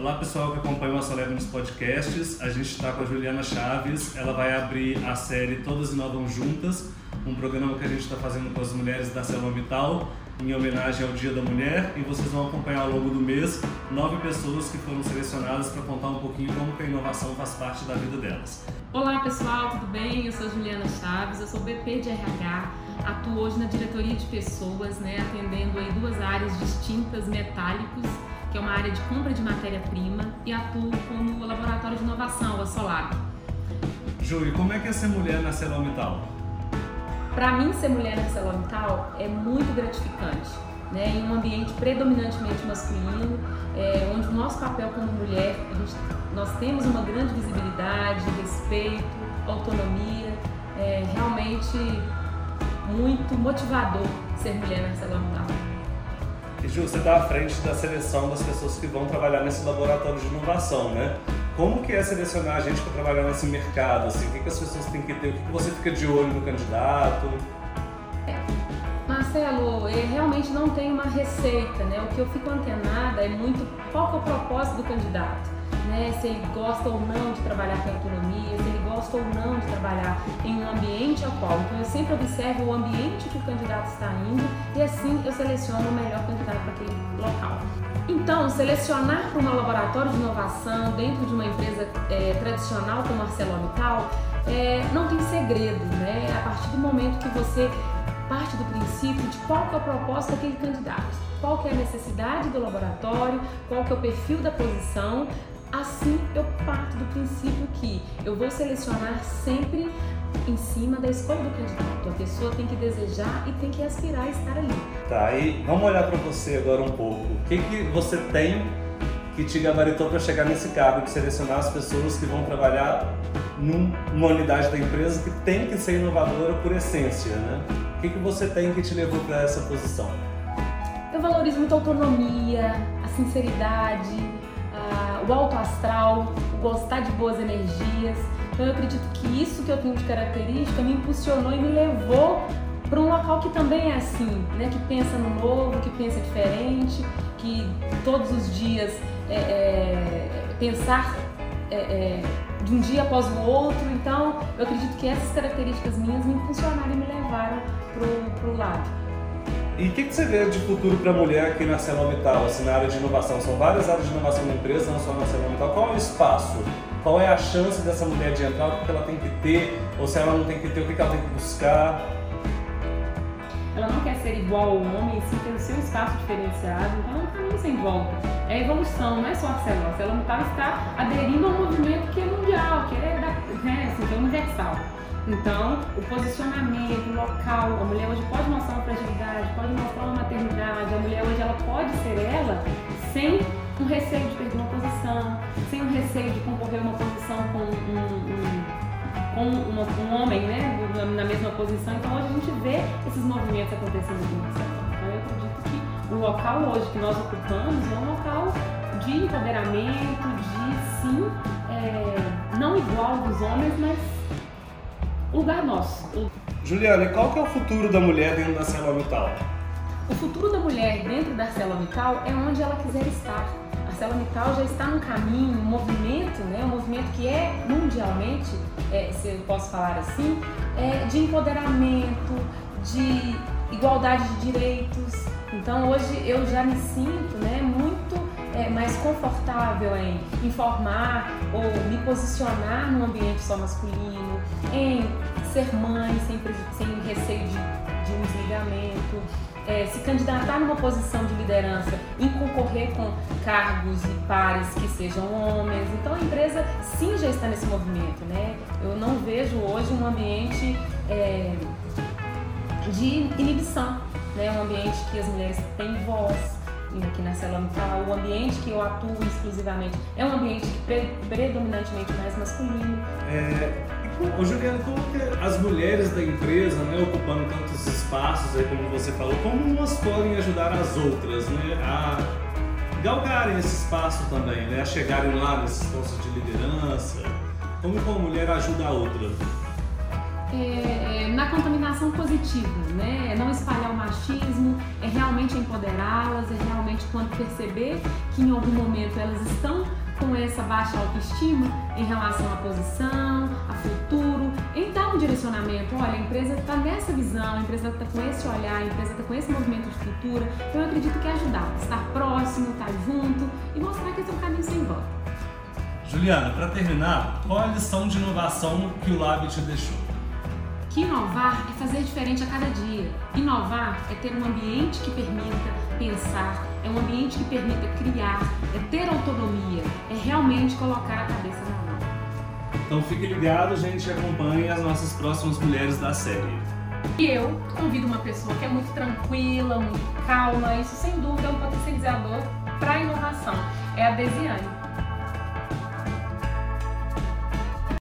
Olá pessoal que acompanha o Solé nos podcasts. A gente está com a Juliana Chaves. Ela vai abrir a série Todas Inovam Juntas, um programa que a gente está fazendo com as mulheres da Selma Vital em homenagem ao Dia da Mulher e vocês vão acompanhar ao longo do mês nove pessoas que foram selecionadas para contar um pouquinho como que a inovação faz parte da vida delas. Olá pessoal, tudo bem? Eu sou Juliana Chaves, eu sou BP de RH, atuo hoje na diretoria de pessoas, né, atendendo aí duas áreas distintas, metálicos que é uma área de compra de matéria-prima, e atuo como laboratório de inovação, a Solar. Júlio, como é que é ser mulher na Celomital? Para mim, ser mulher na Celomital é muito gratificante. Né, em um ambiente predominantemente masculino, é, onde o nosso papel como mulher, gente, nós temos uma grande visibilidade, respeito, autonomia, é realmente muito motivador ser mulher na Celomital. E Ju, você está à frente da seleção das pessoas que vão trabalhar nesse laboratório de inovação, né? Como que é selecionar a gente para trabalhar nesse mercado? Assim? O que, que as pessoas têm que ter? O que, que você fica de olho no candidato? Marcelo, eu realmente não tem uma receita, né? O que eu fico antenada é muito qual é o propósito do candidato né, se ele gosta ou não de trabalhar com autonomia, se ele gosta ou não de trabalhar em um ambiente ao qual. Então eu sempre observo o ambiente que o candidato está indo e assim eu seleciono o melhor candidato para aquele local. Então, selecionar para um laboratório de inovação dentro de uma empresa é, tradicional como a ArcelorMittal é, não tem segredo, né? A partir do momento que você parte do princípio de qual que é o propósito daquele candidato, qual que é a necessidade do laboratório, qual que é o perfil da posição, Assim, eu parto do princípio que eu vou selecionar sempre em cima da escolha do candidato. A pessoa tem que desejar e tem que aspirar a estar ali. Tá, e vamos olhar para você agora um pouco. O que, que você tem que te gabaritou para chegar nesse cargo de selecionar as pessoas que vão trabalhar numa unidade da empresa que tem que ser inovadora por essência, né? O que, que você tem que te levou para essa posição? Eu valorizo muito a autonomia, a sinceridade, o alto astral, o gostar de boas energias. Então eu acredito que isso que eu tenho de característica me impulsionou e me levou para um local que também é assim, né? que pensa no novo, que pensa diferente, que todos os dias é, é, pensar é, é de um dia após o outro. Então eu acredito que essas características minhas me impulsionaram e me levaram para o lado. E o que, que, você vê de futuro para a mulher aqui na Celomital, assim, na área de inovação? São várias áreas de inovação na empresa, não só na Celomital. Qual é o espaço? Qual é a chance dessa mulher de entrar? O que ela tem que ter? Ou se ela não tem que ter, o que ela tem que buscar? Ela não quer ser igual ao homem, sim ter o seu espaço diferenciado, então não caminho sem volta. É evolução, não é só a Celon. A Celomital está aderindo a um movimento que é mundial, que é, né, assim, que é universal. Então, o posicionamento, o local, a mulher hoje pode mostrar uma fragilidade, pode mostrar uma maternidade, a mulher hoje ela pode ser ela sem um receio de perder uma posição, sem um receio de concorrer uma posição com um, um, uma, um homem né, na mesma posição. Então, hoje a gente vê esses movimentos acontecendo no setor. Então, eu acredito que o local hoje que nós ocupamos é um local de empoderamento, de sim, é, não igual dos homens, mas lugar nosso. Juliana, e qual que é o futuro da mulher dentro da ArcelorMittal? O futuro da mulher dentro da ArcelorMittal é onde ela quiser estar. A ArcelorMittal já está num caminho, um movimento, né, um movimento que é mundialmente, é, se eu posso falar assim, é, de empoderamento, de igualdade de direitos. Então hoje eu já me sinto né, muito é, mais confortável em informar ou me posicionar num ambiente só masculino, em ser mãe sem, sem receio de, de um desligamento, é, se candidatar numa posição de liderança, em concorrer com cargos e pares que sejam homens. Então a empresa sim já está nesse movimento, né? Eu não vejo hoje um ambiente é, de inibição, né? Um ambiente que as mulheres têm voz, aqui na Celomital, o ambiente que eu atuo exclusivamente é um ambiente pre predominantemente mais masculino. É, Ô Juliana, como que as mulheres da empresa, né, ocupando tantos espaços aí como você falou, como elas podem ajudar as outras, né, a galgarem esse espaço também, né, a chegarem lá nesses postos de liderança? Como uma mulher ajuda a outra? é, é, na contaminação positiva, né? É não espalhar o machismo, realmente empoderá-las, é realmente quando perceber que em algum momento elas estão com essa baixa autoestima em relação à posição, a futuro, então um direcionamento, olha, a empresa está nessa visão, a empresa está com esse olhar, a empresa está com esse movimento de futuro, então eu acredito que é ajudar, estar próximo, estar junto e mostrar que esse é um caminho sem volta. Juliana, para terminar, qual a lição de inovação que o Lab te deixou? Que inovar é fazer diferente a cada dia. Inovar é ter um ambiente que permita pensar, é um ambiente que permita criar, é ter autonomia, é realmente colocar a cabeça na mão. Então fique ligado, gente, acompanhe as nossas próximas mulheres da série. E eu convido uma pessoa que é muito tranquila, muito calma, isso sem dúvida é um potencializador para a inovação. É a Desiane.